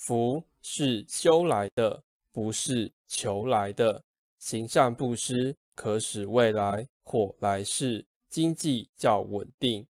福是修来的不是求来的。行善布施可使未来或来世经济较稳定。